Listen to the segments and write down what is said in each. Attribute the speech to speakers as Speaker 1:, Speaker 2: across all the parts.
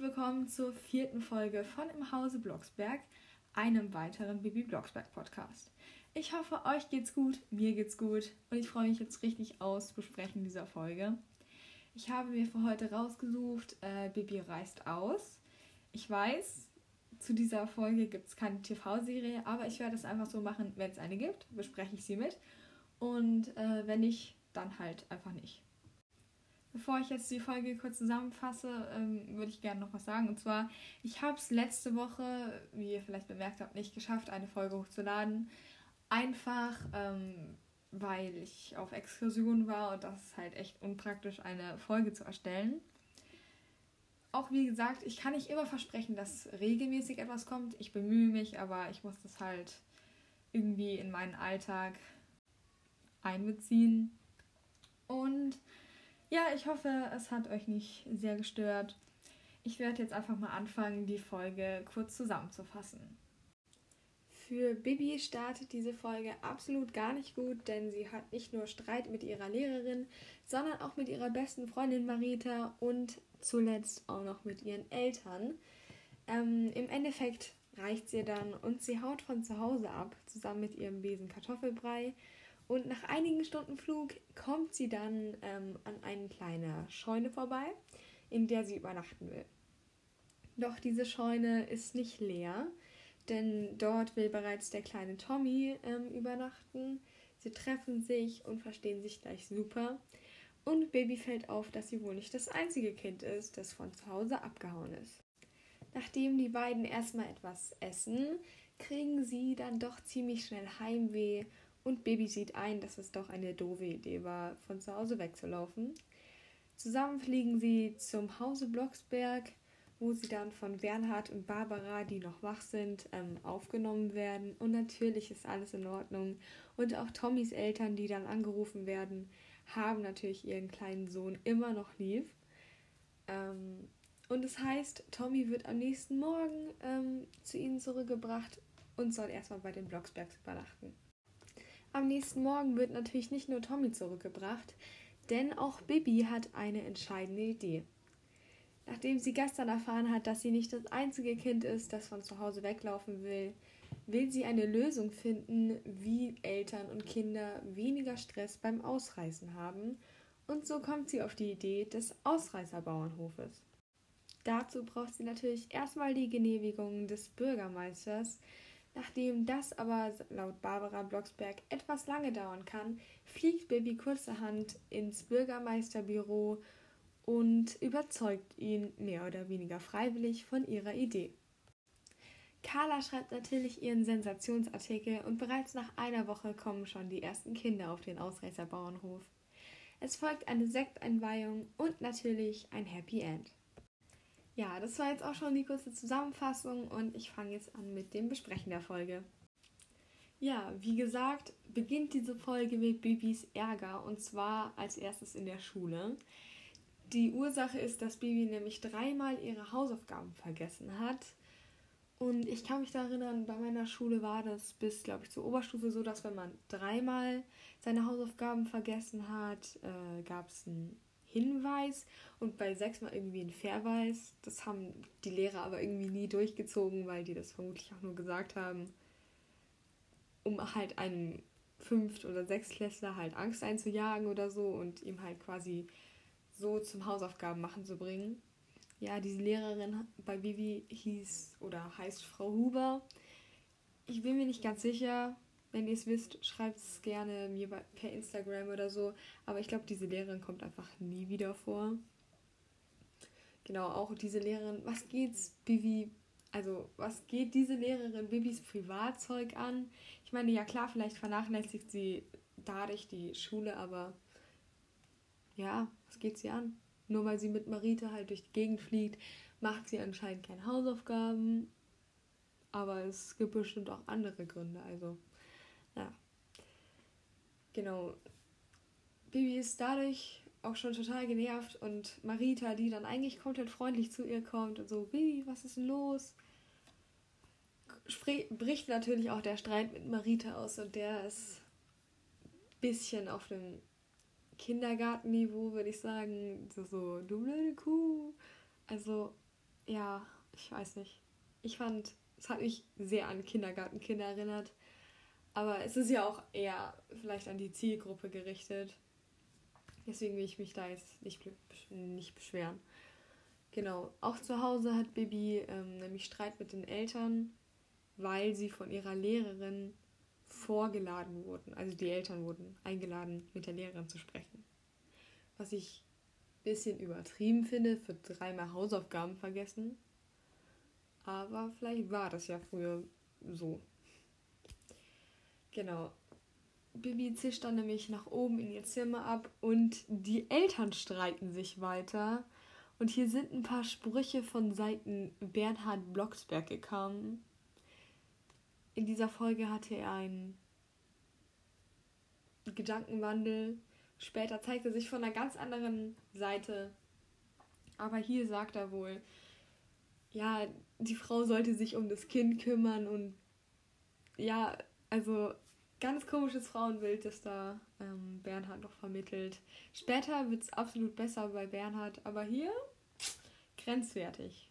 Speaker 1: willkommen zur vierten Folge von Im Hause Blocksberg, einem weiteren Bibi Blocksberg Podcast. Ich hoffe, euch geht's gut, mir geht's gut und ich freue mich jetzt richtig aus Besprechen dieser Folge. Ich habe mir für heute rausgesucht, äh, Bibi reist aus. Ich weiß, zu dieser Folge gibt es keine TV-Serie, aber ich werde es einfach so machen, wenn es eine gibt, bespreche ich sie mit. Und äh, wenn nicht, dann halt einfach nicht. Bevor ich jetzt die Folge kurz zusammenfasse, ähm, würde ich gerne noch was sagen. Und zwar, ich habe es letzte Woche, wie ihr vielleicht bemerkt habt, nicht geschafft, eine Folge hochzuladen. Einfach, ähm, weil ich auf Exkursion war und das ist halt echt unpraktisch, eine Folge zu erstellen. Auch wie gesagt, ich kann nicht immer versprechen, dass regelmäßig etwas kommt. Ich bemühe mich, aber ich muss das halt irgendwie in meinen Alltag einbeziehen. Und ja, ich hoffe, es hat euch nicht sehr gestört. Ich werde jetzt einfach mal anfangen, die Folge kurz zusammenzufassen. Für Bibi startet diese Folge absolut gar nicht gut, denn sie hat nicht nur Streit mit ihrer Lehrerin, sondern auch mit ihrer besten Freundin Marita und zuletzt auch noch mit ihren Eltern. Ähm, Im Endeffekt reicht sie dann und sie haut von zu Hause ab, zusammen mit ihrem Besen Kartoffelbrei und nach einigen Stunden Flug kommt sie dann ähm, an eine kleine Scheune vorbei, in der sie übernachten will. Doch diese Scheune ist nicht leer, denn dort will bereits der kleine Tommy ähm, übernachten. Sie treffen sich und verstehen sich gleich super. Und Baby fällt auf, dass sie wohl nicht das einzige Kind ist, das von zu Hause abgehauen ist. Nachdem die beiden erstmal etwas essen, kriegen sie dann doch ziemlich schnell Heimweh und Baby sieht ein, dass es doch eine doofe Idee war, von zu Hause wegzulaufen. Zusammen fliegen sie zum Hause Blocksberg, wo sie dann von Bernhard und Barbara, die noch wach sind, ähm, aufgenommen werden. Und natürlich ist alles in Ordnung. Und auch Tommys Eltern, die dann angerufen werden, haben natürlich ihren kleinen Sohn immer noch lieb. Ähm, und es das heißt, Tommy wird am nächsten Morgen ähm, zu ihnen zurückgebracht und soll erstmal bei den Blocksbergs übernachten. Am nächsten Morgen wird natürlich nicht nur Tommy zurückgebracht, denn auch Bibi hat eine entscheidende Idee. Nachdem sie gestern erfahren hat, dass sie nicht das einzige Kind ist, das von zu Hause weglaufen will, will sie eine Lösung finden, wie Eltern und Kinder weniger Stress beim Ausreißen haben. Und so kommt sie auf die Idee des Ausreißerbauernhofes. Dazu braucht sie natürlich erstmal die Genehmigung des Bürgermeisters, Nachdem das aber laut Barbara Blocksberg etwas lange dauern kann, fliegt Baby kurzerhand ins Bürgermeisterbüro und überzeugt ihn mehr oder weniger freiwillig von ihrer Idee. Carla schreibt natürlich ihren Sensationsartikel und bereits nach einer Woche kommen schon die ersten Kinder auf den Ausreißerbauernhof. Es folgt eine Sekteinweihung und natürlich ein Happy End. Ja, das war jetzt auch schon die kurze Zusammenfassung und ich fange jetzt an mit dem Besprechen der Folge. Ja, wie gesagt, beginnt diese Folge mit Bibis Ärger und zwar als erstes in der Schule. Die Ursache ist, dass Bibi nämlich dreimal ihre Hausaufgaben vergessen hat. Und ich kann mich da erinnern, bei meiner Schule war das bis, glaube ich, zur Oberstufe so, dass wenn man dreimal seine Hausaufgaben vergessen hat, äh, gab es ein Hinweis und bei sechsmal irgendwie ein Verweis. Das haben die Lehrer aber irgendwie nie durchgezogen, weil die das vermutlich auch nur gesagt haben, um halt einem Fünft- oder Sechstklässler halt Angst einzujagen oder so und ihm halt quasi so zum Hausaufgaben machen zu bringen. Ja, diese Lehrerin bei Vivi hieß oder heißt Frau Huber. Ich bin mir nicht ganz sicher, wenn ihr es wisst, schreibt es gerne mir per Instagram oder so. Aber ich glaube, diese Lehrerin kommt einfach nie wieder vor. Genau, auch diese Lehrerin, was geht's Bibi, also was geht diese Lehrerin Bibis Privatzeug an? Ich meine, ja klar, vielleicht vernachlässigt sie dadurch die Schule, aber ja, was geht sie an? Nur weil sie mit Marita halt durch die Gegend fliegt, macht sie anscheinend keine Hausaufgaben. Aber es gibt bestimmt auch andere Gründe, also ja. Genau. Bibi ist dadurch auch schon total genervt und Marita, die dann eigentlich komplett freundlich zu ihr kommt und so, Bibi, was ist denn los? Spre bricht natürlich auch der Streit mit Marita aus und der ist ein bisschen auf dem Kindergartenniveau, würde ich sagen. So, so, du blöde Kuh. Also,
Speaker 2: ja, ich weiß nicht. Ich fand, es hat mich sehr an Kindergartenkinder erinnert. Aber es ist ja auch eher vielleicht an die Zielgruppe gerichtet. Deswegen will ich mich da jetzt nicht, nicht beschweren. Genau. Auch zu Hause hat Bibi ähm, nämlich Streit mit den Eltern, weil sie von ihrer Lehrerin vorgeladen wurden. Also die Eltern wurden eingeladen, mit der Lehrerin zu sprechen. Was ich ein bisschen übertrieben finde, für dreimal Hausaufgaben vergessen. Aber vielleicht war das ja früher so. Genau. Bibi zischt dann nämlich nach oben in ihr Zimmer ab und die Eltern streiten sich weiter. Und hier sind ein paar Sprüche von Seiten Bernhard Blocksberg gekommen. In dieser Folge hatte er einen Gedankenwandel. Später zeigt er sich von einer ganz anderen Seite. Aber hier sagt er wohl, ja, die Frau sollte sich um das Kind kümmern und ja, also ganz komisches Frauenbild, das da ähm, Bernhard noch vermittelt. Später wird es absolut besser bei Bernhard, aber hier grenzwertig.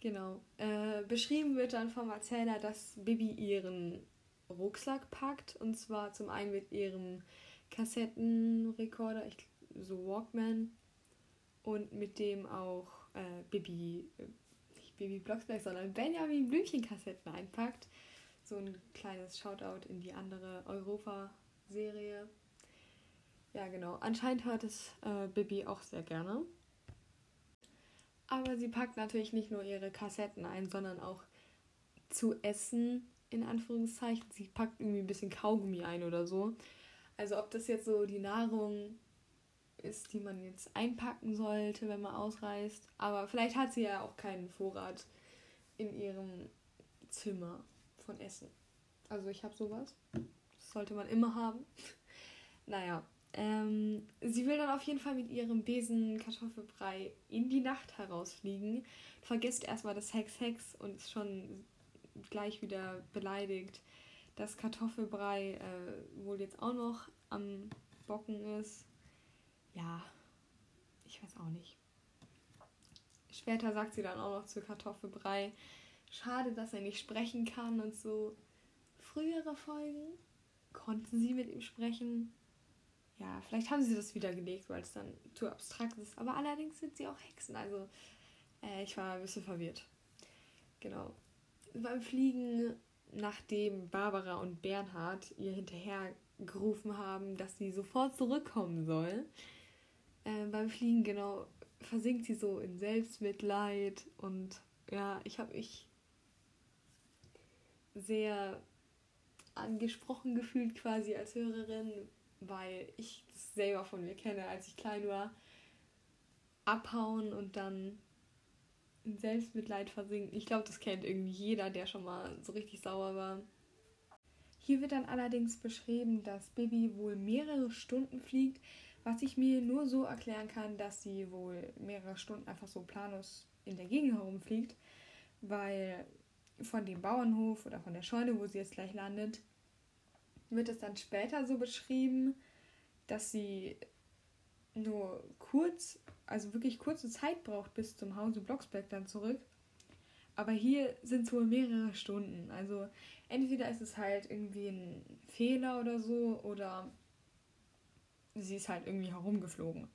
Speaker 2: Genau. Äh, beschrieben wird dann vom Erzähler, dass Bibi ihren Rucksack packt und zwar zum einen mit ihrem Kassettenrekorder, ich, so Walkman und mit dem auch äh, Bibi, äh, nicht Bibi Blocksberg, sondern Benjamin Blümchen-Kassetten einpackt. So ein kleines Shoutout in die andere Europa-Serie. Ja, genau. Anscheinend hört es äh, Bibi auch sehr gerne. Aber sie packt natürlich nicht nur ihre Kassetten ein, sondern auch zu essen, in Anführungszeichen. Sie packt irgendwie ein bisschen Kaugummi ein oder so. Also ob das jetzt so die Nahrung ist, die man jetzt einpacken sollte, wenn man ausreist. Aber vielleicht hat sie ja auch keinen Vorrat in ihrem Zimmer von Essen. Also ich habe sowas. Das sollte man immer haben. naja. Ähm, sie will dann auf jeden Fall mit ihrem Besen Kartoffelbrei in die Nacht herausfliegen. Vergisst erstmal das Hex Hex und ist schon gleich wieder beleidigt, dass Kartoffelbrei äh, wohl jetzt auch noch am Bocken ist ja, ich weiß auch nicht. Später sagt sie dann auch noch zu Kartoffelbrei, schade, dass er nicht sprechen kann und so. Frühere Folgen konnten sie mit ihm sprechen. Ja, vielleicht haben sie das wieder gelegt, weil es dann zu abstrakt ist. Aber allerdings sind sie auch Hexen. Also äh, ich war ein bisschen verwirrt. Genau. Beim Fliegen, nachdem Barbara und Bernhard ihr hinterher gerufen haben, dass sie sofort zurückkommen soll, äh, beim Fliegen genau versinkt sie so in Selbstmitleid und ja, ich habe mich sehr angesprochen gefühlt quasi als Hörerin, weil ich das selber von mir kenne, als ich klein war. Abhauen und dann in Selbstmitleid versinken. Ich glaube, das kennt irgendwie jeder, der schon mal so richtig sauer war. Hier wird dann allerdings beschrieben, dass Bibi wohl mehrere Stunden fliegt, was ich mir nur so erklären kann, dass sie wohl mehrere Stunden einfach so planlos in der Gegend herumfliegt, weil von dem Bauernhof oder von der Scheune, wo sie jetzt gleich landet, wird es dann später so beschrieben, dass sie nur kurz, also wirklich kurze Zeit braucht bis zum Hause Blocksberg dann zurück. Aber hier sind es wohl mehrere Stunden. Also entweder ist es halt irgendwie ein Fehler oder so oder sie ist halt irgendwie herumgeflogen.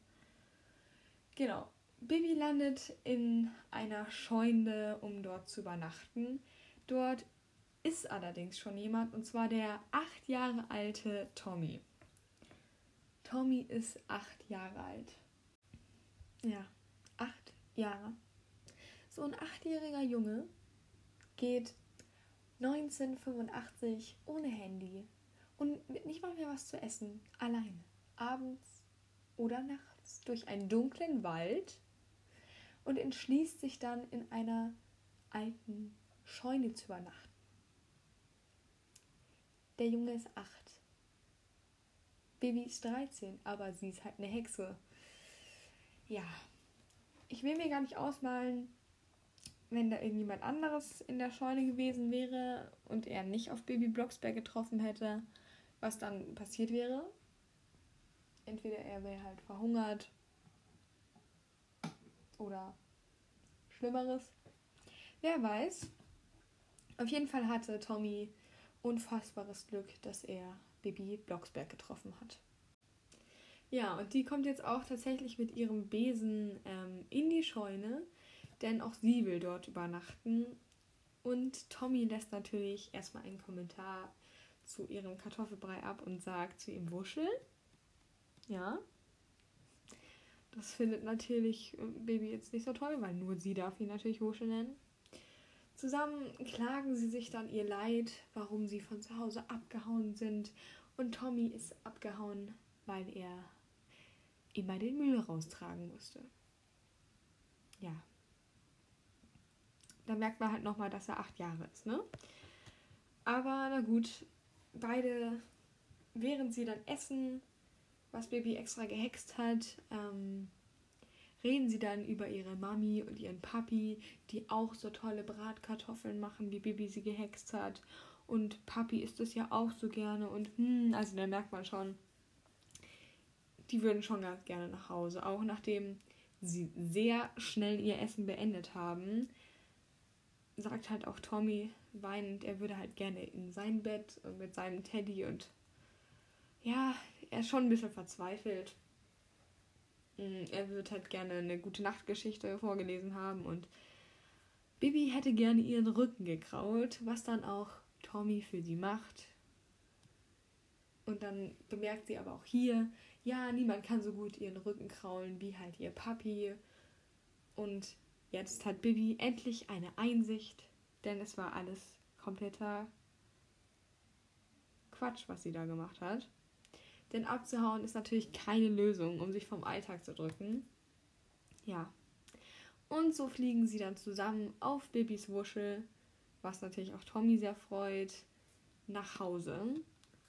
Speaker 2: Genau. Bibi landet in einer Scheune, um dort zu übernachten. Dort ist allerdings schon jemand, und zwar der acht Jahre alte Tommy. Tommy ist acht Jahre alt. Ja, acht Jahre. So ein achtjähriger Junge geht 1985 ohne Handy und mit nicht mal mehr was zu essen, alleine abends oder nachts durch einen dunklen Wald und entschließt sich dann in einer alten Scheune zu übernachten. Der Junge ist acht. Baby ist 13, aber sie ist halt eine Hexe. Ja, ich will mir gar nicht ausmalen, wenn da irgendjemand anderes in der Scheune gewesen wäre und er nicht auf Baby Blocksberg getroffen hätte, was dann passiert wäre entweder er wäre halt verhungert oder Schlimmeres. Wer weiß. Auf jeden Fall hatte Tommy unfassbares Glück, dass er Bibi Blocksberg getroffen hat. Ja, und die kommt jetzt auch tatsächlich mit ihrem Besen ähm, in die Scheune, denn auch sie will dort übernachten. Und Tommy lässt natürlich erstmal einen Kommentar zu ihrem Kartoffelbrei ab und sagt zu ihm Wuschel. Ja. Das findet natürlich äh, Baby jetzt nicht so toll, weil nur sie darf ihn natürlich Wuschel nennen. Zusammen klagen sie sich dann ihr Leid, warum sie von zu Hause abgehauen sind. Und Tommy ist abgehauen, weil er immer den Müll raustragen musste. Ja. Da merkt man halt nochmal, dass er acht Jahre ist, ne? Aber na gut, beide, während sie dann essen, was Baby extra gehext hat, ähm, reden sie dann über ihre Mami und ihren Papi, die auch so tolle Bratkartoffeln machen, wie Bibi sie gehext hat. Und Papi isst es ja auch so gerne. Und hm, also da merkt man schon, die würden schon ganz gerne nach Hause. Auch nachdem sie sehr schnell ihr Essen beendet haben, sagt halt auch Tommy weinend, er würde halt gerne in sein Bett und mit seinem Teddy und ja, er ist schon ein bisschen verzweifelt. Mm, er würde halt gerne eine gute Nachtgeschichte vorgelesen haben und Bibi hätte gerne ihren Rücken gekraut, was dann auch Tommy für sie macht. Und dann bemerkt sie aber auch hier, ja, niemand kann so gut ihren Rücken kraulen wie halt ihr Papi. Und jetzt hat Bibi endlich eine Einsicht, denn es war alles kompletter Quatsch, was sie da gemacht hat. Denn abzuhauen ist natürlich keine Lösung, um sich vom Alltag zu drücken. Ja. Und so fliegen sie dann zusammen auf Bibis Wuschel, was natürlich auch Tommy sehr freut, nach Hause.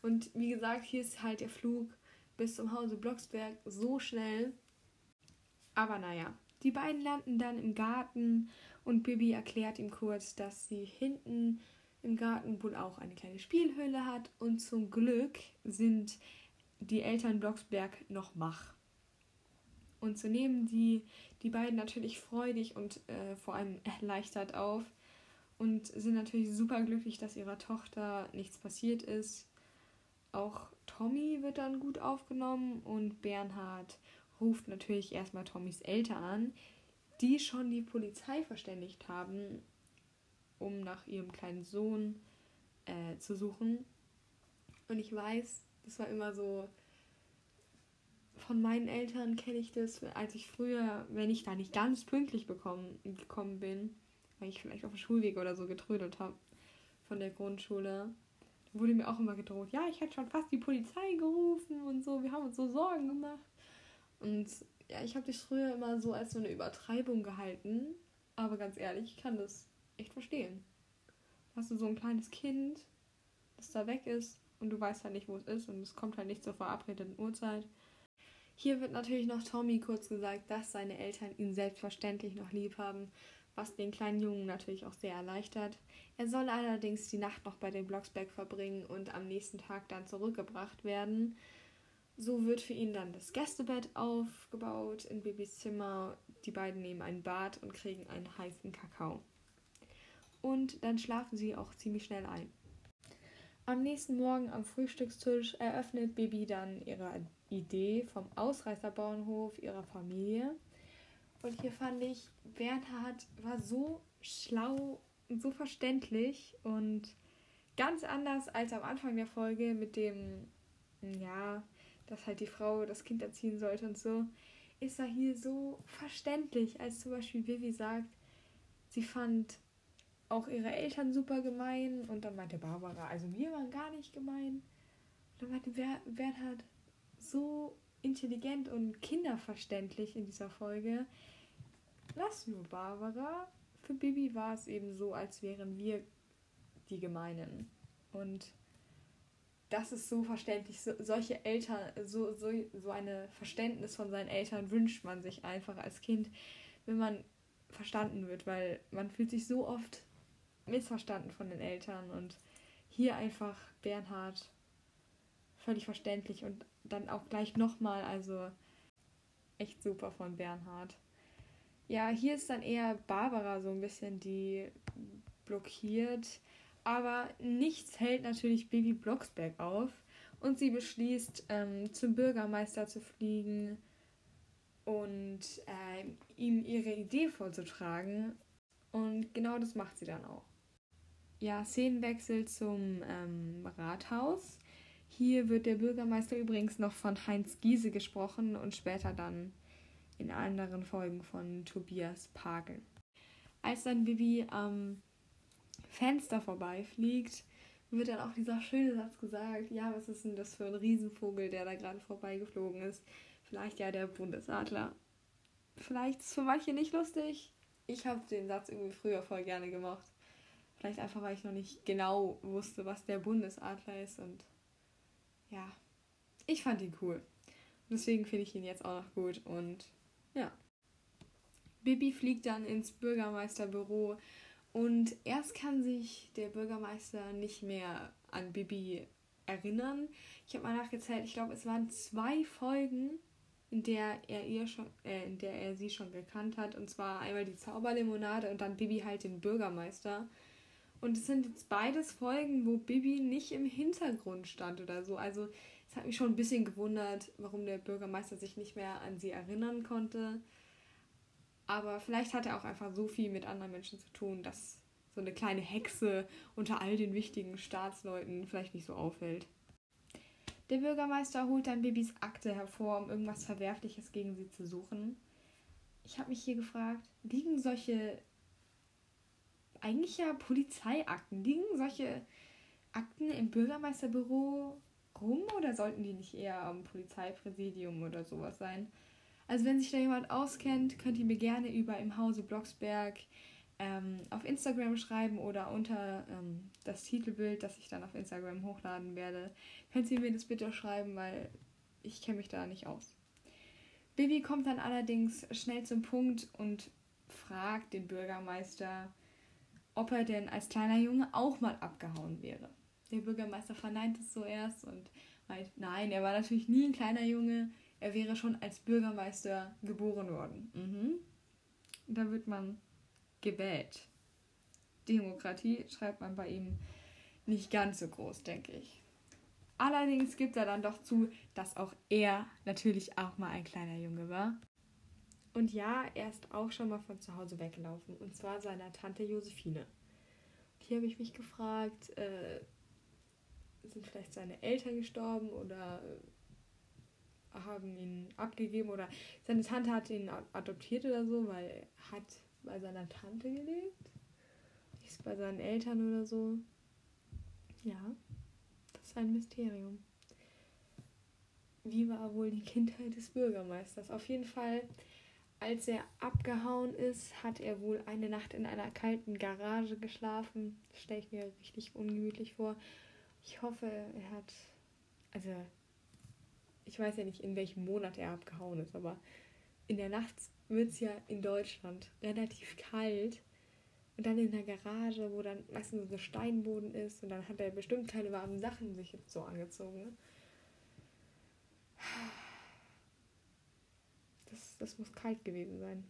Speaker 2: Und wie gesagt, hier ist halt der Flug bis zum Hause Blocksberg so schnell. Aber naja, die beiden landen dann im Garten und Bibi erklärt ihm kurz, dass sie hinten im Garten wohl auch eine kleine Spielhöhle hat und zum Glück sind die Eltern Blocksberg noch wach. Und so nehmen die, die beiden natürlich freudig und äh, vor allem erleichtert auf und sind natürlich super glücklich, dass ihrer Tochter nichts passiert ist. Auch Tommy wird dann gut aufgenommen und Bernhard ruft natürlich erstmal Tommys Eltern an, die schon die Polizei verständigt haben, um nach ihrem kleinen Sohn äh, zu suchen. Und ich weiß, das war immer so, von meinen Eltern kenne ich das, als ich früher, wenn ich da nicht ganz pünktlich bekommen, gekommen bin, weil ich vielleicht auf dem Schulweg oder so getrödelt habe von der Grundschule, wurde mir auch immer gedroht, ja, ich hätte schon fast die Polizei gerufen und so, wir haben uns so Sorgen gemacht. Und ja, ich habe das früher immer so als so eine Übertreibung gehalten, aber ganz ehrlich, ich kann das echt verstehen. Hast du so ein kleines Kind, das da weg ist und du weißt halt nicht, wo es ist und es kommt halt nicht zur verabredeten Uhrzeit. Hier wird natürlich noch Tommy kurz gesagt, dass seine Eltern ihn selbstverständlich noch lieb haben was den kleinen Jungen natürlich auch sehr erleichtert. Er soll allerdings die Nacht noch bei den Blocksberg verbringen und am nächsten Tag dann zurückgebracht werden. So wird für ihn dann das Gästebett aufgebaut in Babys Zimmer. Die beiden nehmen ein Bad und kriegen einen heißen Kakao. Und dann schlafen sie auch ziemlich schnell ein. Am nächsten Morgen am Frühstückstisch eröffnet Bibi dann ihre Idee vom Ausreißerbauernhof ihrer Familie. Und hier fand ich, Bernhard war so schlau und so verständlich und ganz anders als am Anfang der Folge mit dem, ja, dass halt die Frau das Kind erziehen sollte und so, ist er hier so verständlich, als zum Beispiel Vivi sagt, sie fand auch ihre Eltern super gemein und dann meinte Barbara, also wir waren gar nicht gemein. Und dann meinte Bernhard so intelligent und kinderverständlich in dieser Folge, Lass nur Barbara. Für Bibi war es eben so, als wären wir die Gemeinen. Und das ist so verständlich. So, solche Eltern, so, so, so eine Verständnis von seinen Eltern wünscht man sich einfach als Kind, wenn man verstanden wird, weil man fühlt sich so oft missverstanden von den Eltern und hier einfach Bernhard völlig verständlich und dann auch gleich nochmal, also echt super von Bernhard.
Speaker 1: Ja, hier ist dann eher Barbara so ein bisschen, die blockiert. Aber nichts hält natürlich Baby Blocksberg auf. Und sie beschließt, ähm, zum Bürgermeister zu fliegen und äh, ihm ihre Idee vorzutragen. Und genau das macht sie dann auch. Ja, Szenenwechsel zum ähm, Rathaus. Hier wird der Bürgermeister übrigens noch von Heinz Giese gesprochen und später dann in anderen Folgen von Tobias Pagel. Als dann Bibi am Fenster vorbeifliegt, wird dann auch dieser schöne Satz gesagt, ja, was ist denn das für ein Riesenvogel, der da gerade vorbeigeflogen ist? Vielleicht ja der Bundesadler. Vielleicht ist es für manche nicht lustig. Ich habe den Satz irgendwie früher voll gerne gemacht. Vielleicht einfach, weil ich noch nicht genau wusste, was der Bundesadler ist und ja, ich fand ihn cool. deswegen finde ich ihn jetzt auch noch gut und ja. Bibi fliegt dann ins Bürgermeisterbüro und erst kann sich der Bürgermeister nicht mehr an Bibi erinnern. Ich habe mal nachgezählt, ich glaube, es waren zwei Folgen, in der er ihr schon, äh, in der er sie schon gekannt hat. Und zwar einmal die Zauberlimonade und dann Bibi halt den Bürgermeister. Und es sind jetzt beides Folgen, wo Bibi nicht im Hintergrund stand oder so. Also es hat mich schon ein bisschen gewundert, warum der Bürgermeister sich nicht mehr an sie erinnern konnte. Aber vielleicht hat er auch einfach so viel mit anderen Menschen zu tun, dass so eine kleine Hexe unter all den wichtigen Staatsleuten vielleicht nicht so auffällt. Der Bürgermeister holt dann Bibis Akte hervor, um irgendwas Verwerfliches gegen sie zu suchen. Ich habe mich hier gefragt, liegen solche eigentlich ja Polizeiakten. Liegen solche Akten im Bürgermeisterbüro rum oder sollten die nicht eher am Polizeipräsidium oder sowas sein? Also wenn sich da jemand auskennt, könnt ihr mir gerne über im Hause Blocksberg ähm, auf Instagram schreiben oder unter ähm, das Titelbild, das ich dann auf Instagram hochladen werde. Könnt ihr mir das bitte schreiben, weil ich kenne mich da nicht aus. Bibi kommt dann allerdings schnell zum Punkt und fragt den Bürgermeister, ob er denn als kleiner Junge auch mal abgehauen wäre. Der Bürgermeister verneint es so erst und meint, nein, er war natürlich nie ein kleiner Junge, er wäre schon als Bürgermeister geboren worden. Mhm. Da wird man gewählt. Demokratie schreibt man bei ihm nicht ganz so groß, denke ich. Allerdings gibt er dann doch zu, dass auch er natürlich auch mal ein kleiner Junge war. Und ja, er ist auch schon mal von zu Hause weggelaufen. Und zwar seiner Tante Josephine. Und hier habe ich mich gefragt, äh, sind vielleicht seine Eltern gestorben oder haben ihn abgegeben oder seine Tante hat ihn adoptiert oder so, weil er hat bei seiner Tante gelebt. Ist bei seinen Eltern oder so. Ja, das ist ein Mysterium. Wie war wohl die Kindheit des Bürgermeisters? Auf jeden Fall als er abgehauen ist, hat er wohl eine Nacht in einer kalten Garage geschlafen. Das stelle ich mir richtig ungemütlich vor. Ich hoffe, er hat. Also, ich weiß ja nicht, in welchem Monat er abgehauen ist, aber in der Nacht wird es ja in Deutschland relativ kalt. Und dann in der Garage, wo dann meistens so Steinboden ist. Und dann hat er bestimmt keine warmen Sachen sich so angezogen. Ne? Das, muss kalt gewesen sein.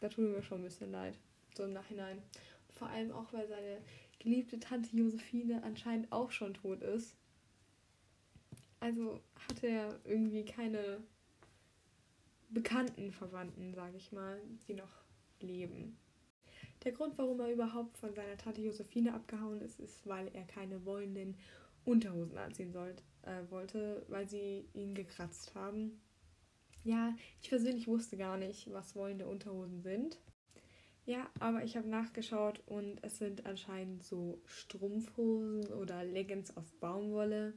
Speaker 1: Da tut mir schon ein bisschen leid, so im Nachhinein. Vor allem auch, weil seine geliebte Tante Josephine anscheinend auch schon tot ist. Also hatte er irgendwie keine bekannten Verwandten, sage ich mal, die noch leben. Der Grund, warum er überhaupt von seiner Tante Josephine abgehauen ist, ist, weil er keine wollenden Unterhosen anziehen sollte, äh, wollte, weil sie ihn gekratzt haben. Ja, ich persönlich wusste gar nicht, was wollende Unterhosen sind. Ja, aber ich habe nachgeschaut und es sind anscheinend so Strumpfhosen oder Leggings aus Baumwolle.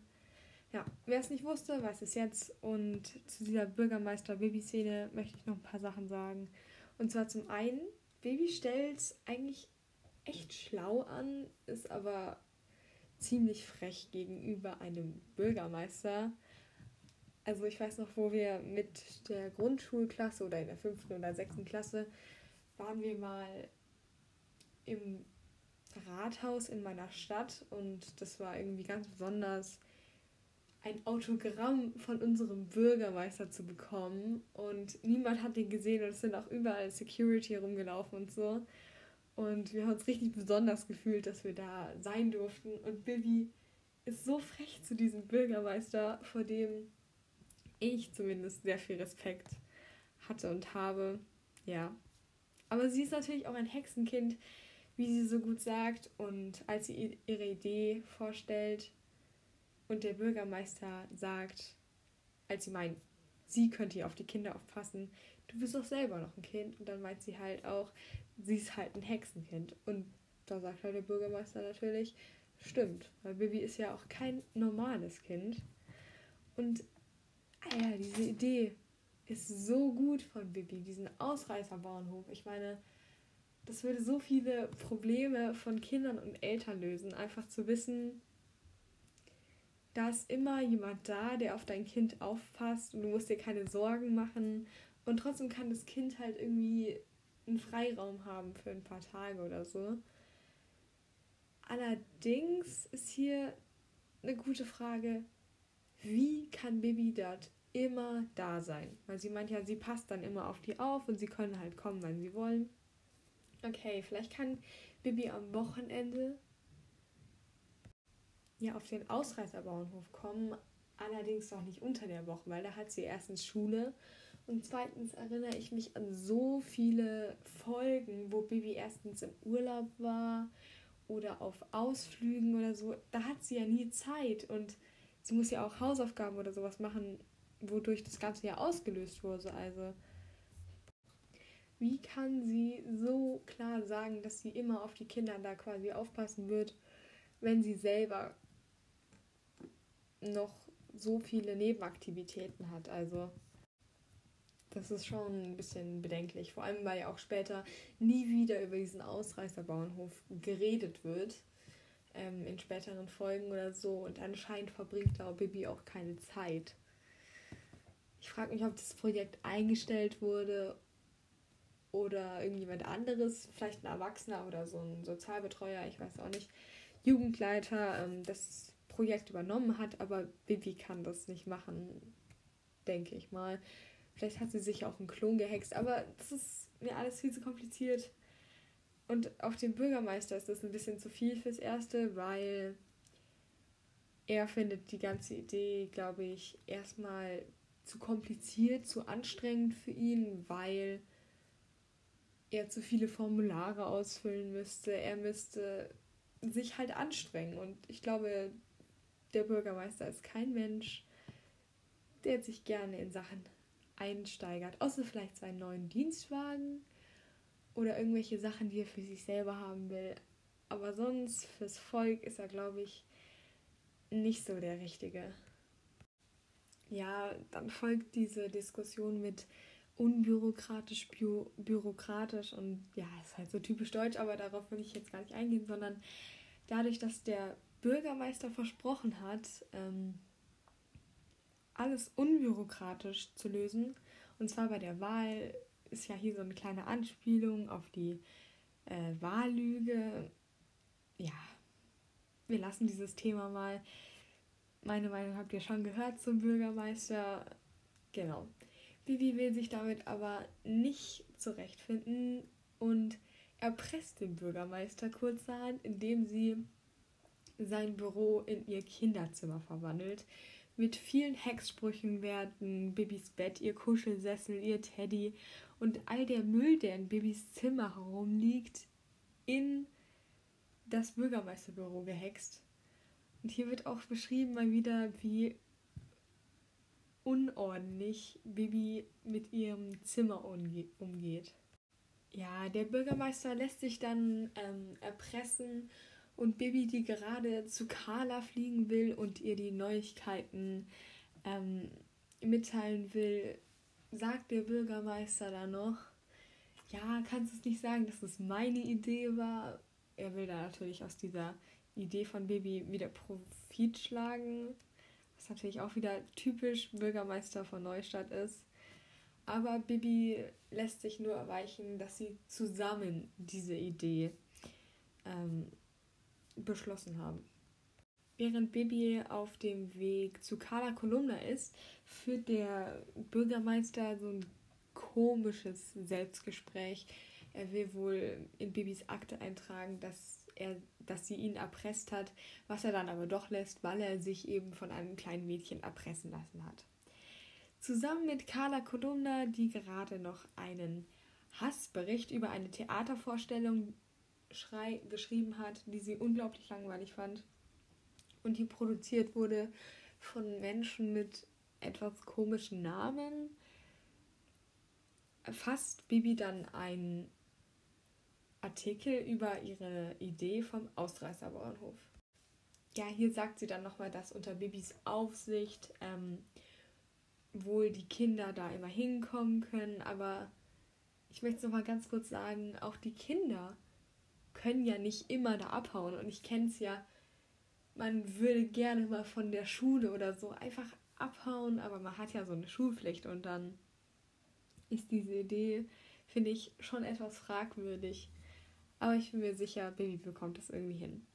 Speaker 1: Ja, wer es nicht wusste, weiß es jetzt. Und zu dieser Bürgermeister-Baby-Szene möchte ich noch ein paar Sachen sagen. Und zwar zum einen, Baby stellt es eigentlich echt schlau an, ist aber ziemlich frech gegenüber einem Bürgermeister. Also ich weiß noch, wo wir mit der Grundschulklasse oder in der fünften oder sechsten Klasse waren wir mal im Rathaus in meiner Stadt und das war irgendwie ganz besonders.
Speaker 2: ein Autogramm von unserem Bürgermeister zu bekommen. Und niemand hat ihn gesehen und es sind auch überall Security herumgelaufen und so. Und wir haben uns richtig besonders gefühlt, dass wir da sein durften. Und Bibi ist so frech zu diesem Bürgermeister, vor dem ich zumindest sehr viel Respekt hatte und habe. Ja. Aber sie ist natürlich auch ein Hexenkind, wie sie so gut sagt. Und als sie ihre Idee vorstellt und der Bürgermeister sagt, als sie meint, sie könnte hier auf die Kinder aufpassen, du bist doch selber noch ein Kind. Und dann meint sie halt auch, sie ist halt ein Hexenkind. Und da sagt halt der Bürgermeister natürlich, stimmt, weil Bibi ist ja auch kein normales Kind. Und ja, diese Idee ist so gut von Bibi, diesen Ausreißerbauernhof. Ich meine, das würde so viele Probleme von Kindern und Eltern lösen. Einfach zu wissen, da ist immer jemand da, der auf dein Kind aufpasst und du musst dir keine Sorgen machen. Und trotzdem kann das Kind halt irgendwie einen Freiraum haben für ein paar Tage oder so. Allerdings ist hier eine gute Frage, wie kann Bibi dort immer da sein? Weil sie meint ja, sie passt dann immer auf die auf und sie können halt kommen, wenn sie wollen. Okay, vielleicht kann Bibi am Wochenende ja auf den Ausreißerbauernhof kommen, allerdings noch nicht unter der Woche, weil da hat sie erstens Schule und zweitens erinnere ich mich an so viele Folgen, wo Bibi erstens im Urlaub war oder auf Ausflügen oder so. Da hat sie ja nie Zeit und sie muss ja auch Hausaufgaben oder sowas machen, wodurch das Ganze ja ausgelöst wurde. Also wie kann sie so klar sagen, dass sie immer auf die Kinder da quasi aufpassen wird, wenn sie selber noch so viele Nebenaktivitäten hat? Also das ist schon ein bisschen bedenklich. Vor allem, weil ja auch später nie wieder über diesen Ausreißerbauernhof geredet wird. Ähm, in späteren Folgen oder so. Und anscheinend verbringt da Bibi auch keine Zeit. Ich frage mich, ob das Projekt eingestellt wurde oder irgendjemand anderes, vielleicht ein Erwachsener oder so ein Sozialbetreuer, ich weiß auch nicht, Jugendleiter, ähm, das Projekt übernommen hat, aber Bibi kann das nicht machen, denke ich mal. Vielleicht hat sie sich auch einen Klon gehext, aber das ist mir alles viel zu kompliziert. Und auch dem Bürgermeister ist das ein bisschen zu viel fürs Erste, weil er findet die ganze Idee, glaube ich, erstmal zu kompliziert, zu anstrengend für ihn, weil er zu viele Formulare ausfüllen müsste. Er müsste sich halt anstrengen. Und ich glaube, der Bürgermeister ist kein Mensch, der sich gerne in Sachen einsteigert. Außer vielleicht seinen neuen Dienstwagen oder irgendwelche Sachen, die er für sich selber haben will. Aber sonst fürs Volk ist er, glaube ich, nicht so der Richtige. Ja, dann folgt diese Diskussion mit unbürokratisch, bü bürokratisch und ja, ist halt so typisch deutsch, aber darauf will ich jetzt gar nicht eingehen, sondern dadurch, dass der Bürgermeister versprochen hat, ähm, alles unbürokratisch zu lösen, und zwar bei der Wahl ist ja hier so eine kleine Anspielung auf die äh, Wahllüge. Ja, wir lassen dieses Thema mal. Meine Meinung habt ihr schon gehört zum Bürgermeister. Genau. Vivi will sich damit aber nicht zurechtfinden und erpresst den Bürgermeister kurzerhand, indem sie sein Büro in ihr Kinderzimmer verwandelt. Mit vielen Hexsprüchen werden Bibis Bett, ihr Kuschelsessel, ihr Teddy und all der Müll, der in Bibis Zimmer herumliegt, in das Bürgermeisterbüro gehext. Und hier wird auch beschrieben mal wieder, wie unordentlich Bibi mit ihrem Zimmer umgeht. Ja, der Bürgermeister lässt sich dann ähm, erpressen und Bibi, die gerade zu Carla fliegen will und ihr die Neuigkeiten ähm, mitteilen will, sagt der Bürgermeister dann noch, ja, kannst du es nicht sagen, dass es meine Idee war? Er will da natürlich aus dieser Idee von Bibi wieder Profit schlagen was natürlich auch wieder typisch Bürgermeister von Neustadt ist. Aber Bibi lässt sich nur erweichen, dass sie zusammen diese Idee ähm, beschlossen haben. Während Bibi auf dem Weg zu Carla Kolumna ist, führt der Bürgermeister so ein komisches Selbstgespräch. Er will wohl in Bibis Akte eintragen, dass er, dass sie ihn erpresst hat, was er dann aber doch lässt, weil er sich eben von einem kleinen Mädchen erpressen lassen hat. Zusammen mit Carla Kolumna, die gerade noch einen Hassbericht über eine Theatervorstellung geschrieben hat, die sie unglaublich langweilig fand und die produziert wurde von Menschen mit etwas komischen Namen, fasst Bibi dann einen Artikel über ihre Idee vom Ausreißerbauernhof. Ja, hier sagt sie dann nochmal, dass unter Bibis Aufsicht ähm, wohl die Kinder da immer hinkommen können, aber ich möchte noch mal ganz kurz sagen, auch die Kinder können ja nicht immer da abhauen. Und ich kenne es ja, man würde gerne mal von der Schule oder so einfach abhauen, aber man hat ja so eine Schulpflicht und dann ist diese Idee, finde ich, schon etwas fragwürdig. Aber ich bin mir sicher, Baby bekommt es irgendwie hin.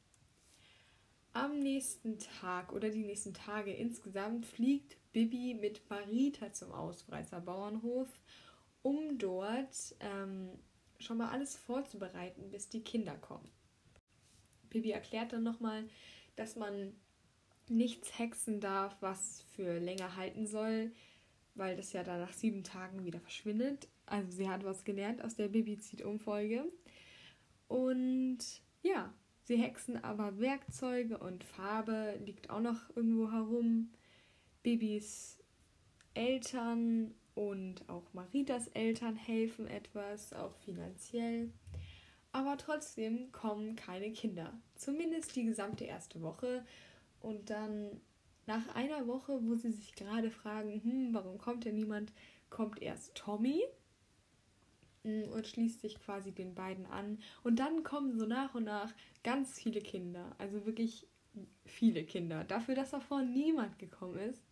Speaker 2: Am nächsten Tag oder die nächsten Tage insgesamt fliegt Bibi mit Marita zum Ausreißer Bauernhof, um dort ähm, schon mal alles vorzubereiten, bis die Kinder kommen. Bibi erklärt dann nochmal, dass man nichts hexen darf, was für länger halten soll, weil das ja dann nach sieben Tagen wieder verschwindet. Also sie hat was gelernt aus der Bibi zieht Umfolge. Und ja, sie hexen aber Werkzeuge und Farbe liegt auch noch irgendwo herum. Bibis Eltern und auch Maritas Eltern helfen etwas, auch finanziell. Aber trotzdem kommen keine Kinder. Zumindest die gesamte erste Woche. Und dann nach einer Woche, wo sie sich gerade fragen, hm, warum kommt denn niemand, kommt erst Tommy hm, und schließt sich quasi den beiden an. Und dann kommen so nach und nach ganz viele Kinder. Also wirklich viele Kinder. Dafür, dass davor niemand gekommen ist,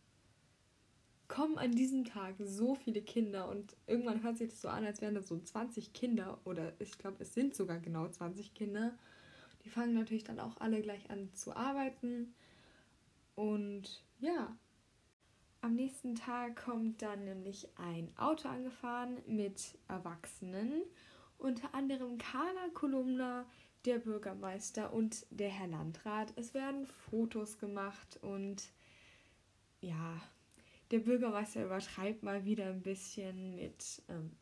Speaker 2: kommen an diesem Tag so viele Kinder. Und irgendwann hört sich das so an, als wären das so 20 Kinder. Oder ich glaube, es sind sogar genau 20 Kinder. Die fangen natürlich dann auch alle gleich an zu arbeiten. Und ja, am nächsten Tag kommt dann nämlich ein Auto angefahren mit Erwachsenen, unter anderem Carla Kolumna, der Bürgermeister und der Herr Landrat. Es werden Fotos gemacht und ja, der Bürgermeister übertreibt mal wieder ein bisschen mit ähm,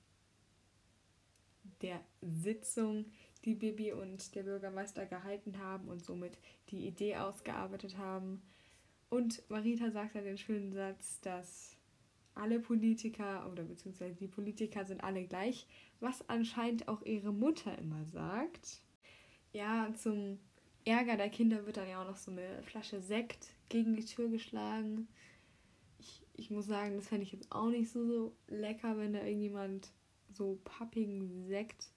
Speaker 2: der Sitzung, die Bibi und der Bürgermeister gehalten haben und somit die Idee ausgearbeitet haben. Und Marita sagt dann den schönen Satz, dass alle Politiker oder beziehungsweise die Politiker sind alle gleich, was anscheinend auch ihre Mutter immer sagt. Ja, zum Ärger der Kinder wird dann ja auch noch so eine Flasche Sekt gegen die Tür geschlagen. Ich, muss sagen, das fände ich jetzt auch nicht so, so lecker, wenn da irgendjemand so pappigen Sekt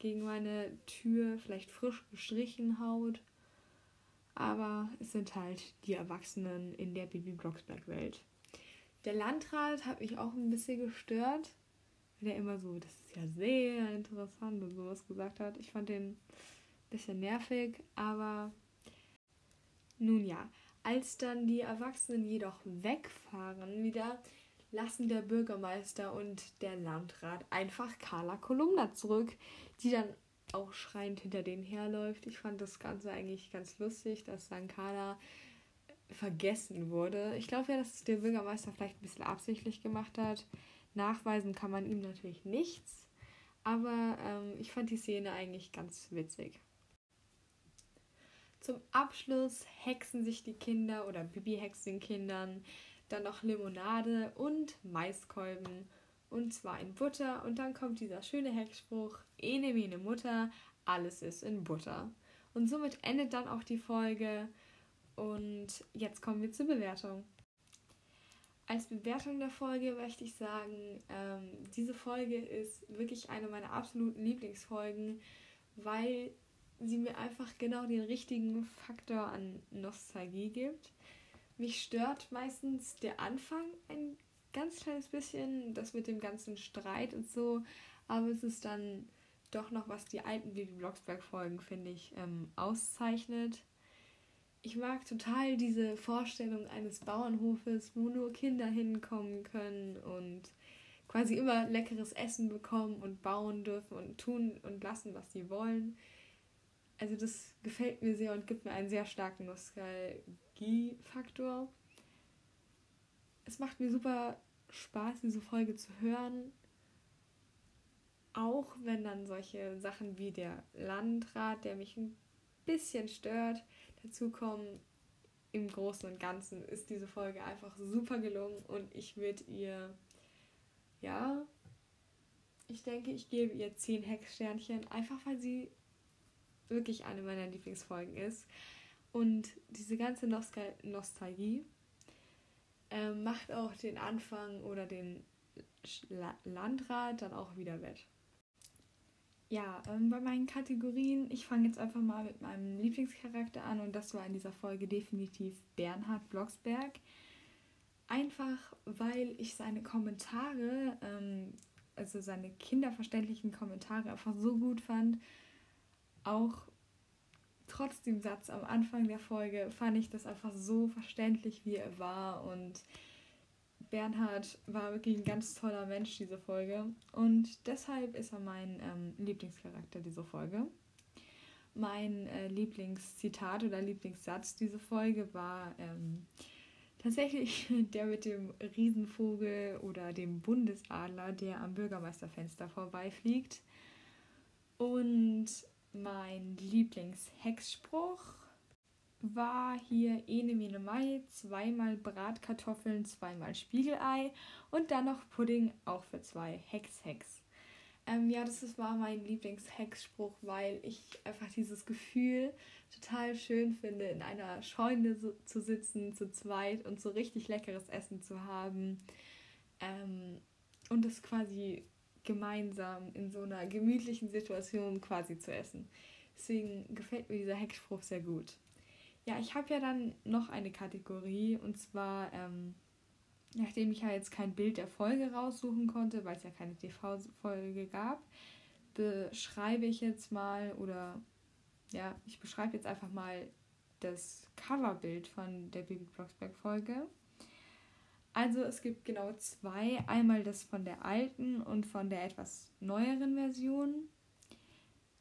Speaker 2: gegen meine Tür, vielleicht frisch gestrichen haut. Aber es sind halt die Erwachsenen in der Bibi Blocksberg-Welt. Der Landrat hat mich auch ein bisschen gestört, weil er immer so, das ist ja sehr interessant und sowas gesagt hat. Ich fand den ein bisschen nervig, aber nun ja, als dann die Erwachsenen jedoch wegfahren wieder, lassen der Bürgermeister und der Landrat einfach Carla Kolumna zurück, die dann auch schreiend hinter denen herläuft. Ich fand das Ganze eigentlich ganz lustig, dass Sankara vergessen wurde. Ich glaube ja, dass es der Bürgermeister vielleicht ein bisschen absichtlich gemacht hat. Nachweisen kann man ihm natürlich nichts, aber ähm, ich fand die Szene eigentlich ganz witzig. Zum Abschluss hexen sich die Kinder oder Bibi hext den Kindern dann noch Limonade und Maiskolben und zwar in Butter. Und dann kommt dieser schöne Hexspruch, ene mene Mutter, alles ist in Butter. Und somit endet dann auch die Folge. Und jetzt kommen wir zur Bewertung. Als Bewertung der Folge möchte ich sagen, ähm, diese Folge ist wirklich eine meiner absoluten Lieblingsfolgen, weil sie mir einfach genau den richtigen Faktor an Nostalgie gibt. Mich stört meistens der Anfang ein ganz kleines bisschen, das mit dem ganzen Streit und so, aber es ist dann doch noch, was die alten Bibi Blocksberg-Folgen, finde ich, ähm, auszeichnet. ich mag total diese Vorstellung eines Bauernhofes, wo nur Kinder hinkommen können und quasi immer leckeres Essen bekommen und bauen dürfen und tun und lassen, was sie wollen. Also das gefällt mir sehr und gibt mir einen sehr starken Nostalgie-Faktor. Es macht mir super Spaß, diese Folge zu hören. Auch wenn dann solche Sachen wie der Landrat, der mich ein bisschen stört, dazukommen. Im Großen und Ganzen ist diese Folge einfach super gelungen und ich würde ihr ja, ich denke, ich gebe ihr 10 Hexsternchen, einfach weil sie wirklich eine meiner Lieblingsfolgen ist. Und diese ganze Nostal Nostalgie äh, macht auch den Anfang oder den La Landrat dann auch wieder wett.
Speaker 1: Ja, ähm, bei meinen Kategorien, ich fange jetzt einfach mal mit meinem Lieblingscharakter an und das war in dieser Folge definitiv Bernhard Blocksberg. Einfach weil ich seine Kommentare, ähm, also seine kinderverständlichen Kommentare einfach so gut fand. Auch trotz dem Satz am Anfang der Folge fand ich das einfach so verständlich, wie er war. Und Bernhard war wirklich ein ganz toller Mensch, diese Folge. Und deshalb ist er mein ähm, Lieblingscharakter dieser Folge. Mein äh, Lieblingszitat oder Lieblingssatz dieser Folge war, ähm, Tatsächlich der mit dem Riesenvogel oder dem Bundesadler, der am Bürgermeisterfenster vorbeifliegt. Und mein Lieblingshexspruch war hier Ene Mene Mai, zweimal Bratkartoffeln, zweimal Spiegelei und dann noch Pudding, auch für zwei. Hex, Hex. Ähm, ja, das war mein Lieblingshexspruch, weil ich einfach dieses Gefühl total schön finde, in einer Scheune so, zu sitzen, zu zweit und so richtig leckeres Essen zu haben. Ähm, und es quasi gemeinsam in so einer gemütlichen Situation quasi zu essen. Deswegen gefällt mir dieser Hexspruch sehr gut. Ja, ich habe ja dann noch eine Kategorie und zwar, ähm, nachdem ich ja jetzt kein Bild der Folge raussuchen konnte, weil es ja keine TV-Folge gab, beschreibe ich jetzt mal oder ja, ich beschreibe jetzt einfach mal das Coverbild von der Baby Blocksberg Folge. Also es gibt genau zwei, einmal das von der alten und von der etwas neueren Version.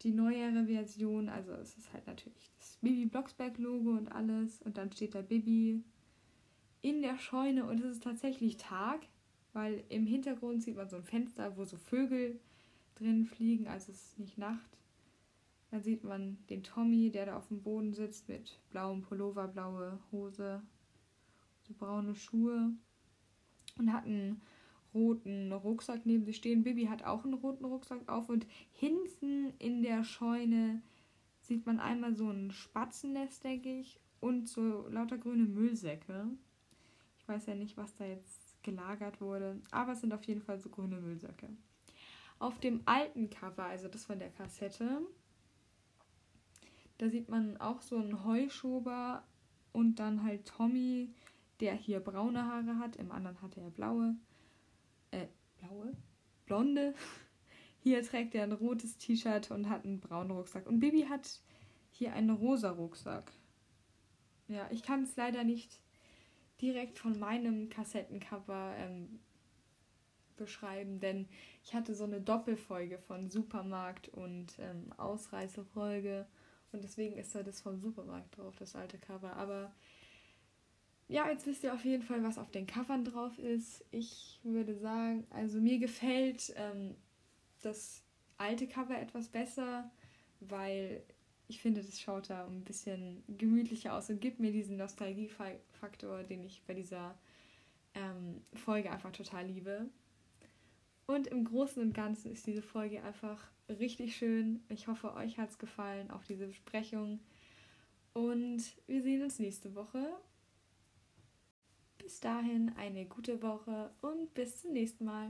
Speaker 1: Die neuere Version, also es ist halt natürlich das Bibi Blocksberg Logo und alles. Und dann steht da Bibi in der Scheune. Und es ist tatsächlich Tag, weil im Hintergrund sieht man so ein Fenster, wo so Vögel drin fliegen, also es ist nicht Nacht. Da sieht man den Tommy, der da auf dem Boden sitzt mit blauem Pullover, blaue Hose, so braune Schuhe und hat einen roten Rucksack neben sich stehen. Bibi hat auch einen roten Rucksack auf und hinten in der Scheune sieht man einmal so ein Spatzennest, denke ich, und so lauter grüne Müllsäcke. Ich weiß ja nicht, was da jetzt gelagert wurde, aber es sind auf jeden Fall so grüne Müllsäcke. Auf dem alten Cover, also das von der Kassette, da sieht man auch so einen Heuschober und dann halt Tommy, der hier braune Haare hat. Im anderen hatte er blaue. Äh, blaue? Blonde. Hier trägt er ein rotes T-Shirt und hat einen braunen Rucksack. Und Bibi hat hier einen rosa Rucksack. Ja, ich kann es leider nicht direkt von meinem Kassettencover ähm, beschreiben, denn ich hatte so eine Doppelfolge von Supermarkt und ähm, Ausreisefolge und deswegen ist da das vom Supermarkt drauf, das alte Cover. Aber ja, jetzt wisst ihr auf jeden Fall, was auf den Covern drauf ist. Ich würde sagen, also mir gefällt ähm, das alte Cover etwas besser, weil ich finde, das schaut da ein bisschen gemütlicher aus und gibt mir diesen Nostalgiefaktor, den ich bei dieser ähm, Folge einfach total liebe. Und im Großen und Ganzen ist diese Folge einfach richtig schön. Ich hoffe, euch hat es gefallen, auch diese Besprechung. Und wir sehen uns nächste Woche. Bis dahin eine gute Woche und bis zum nächsten Mal.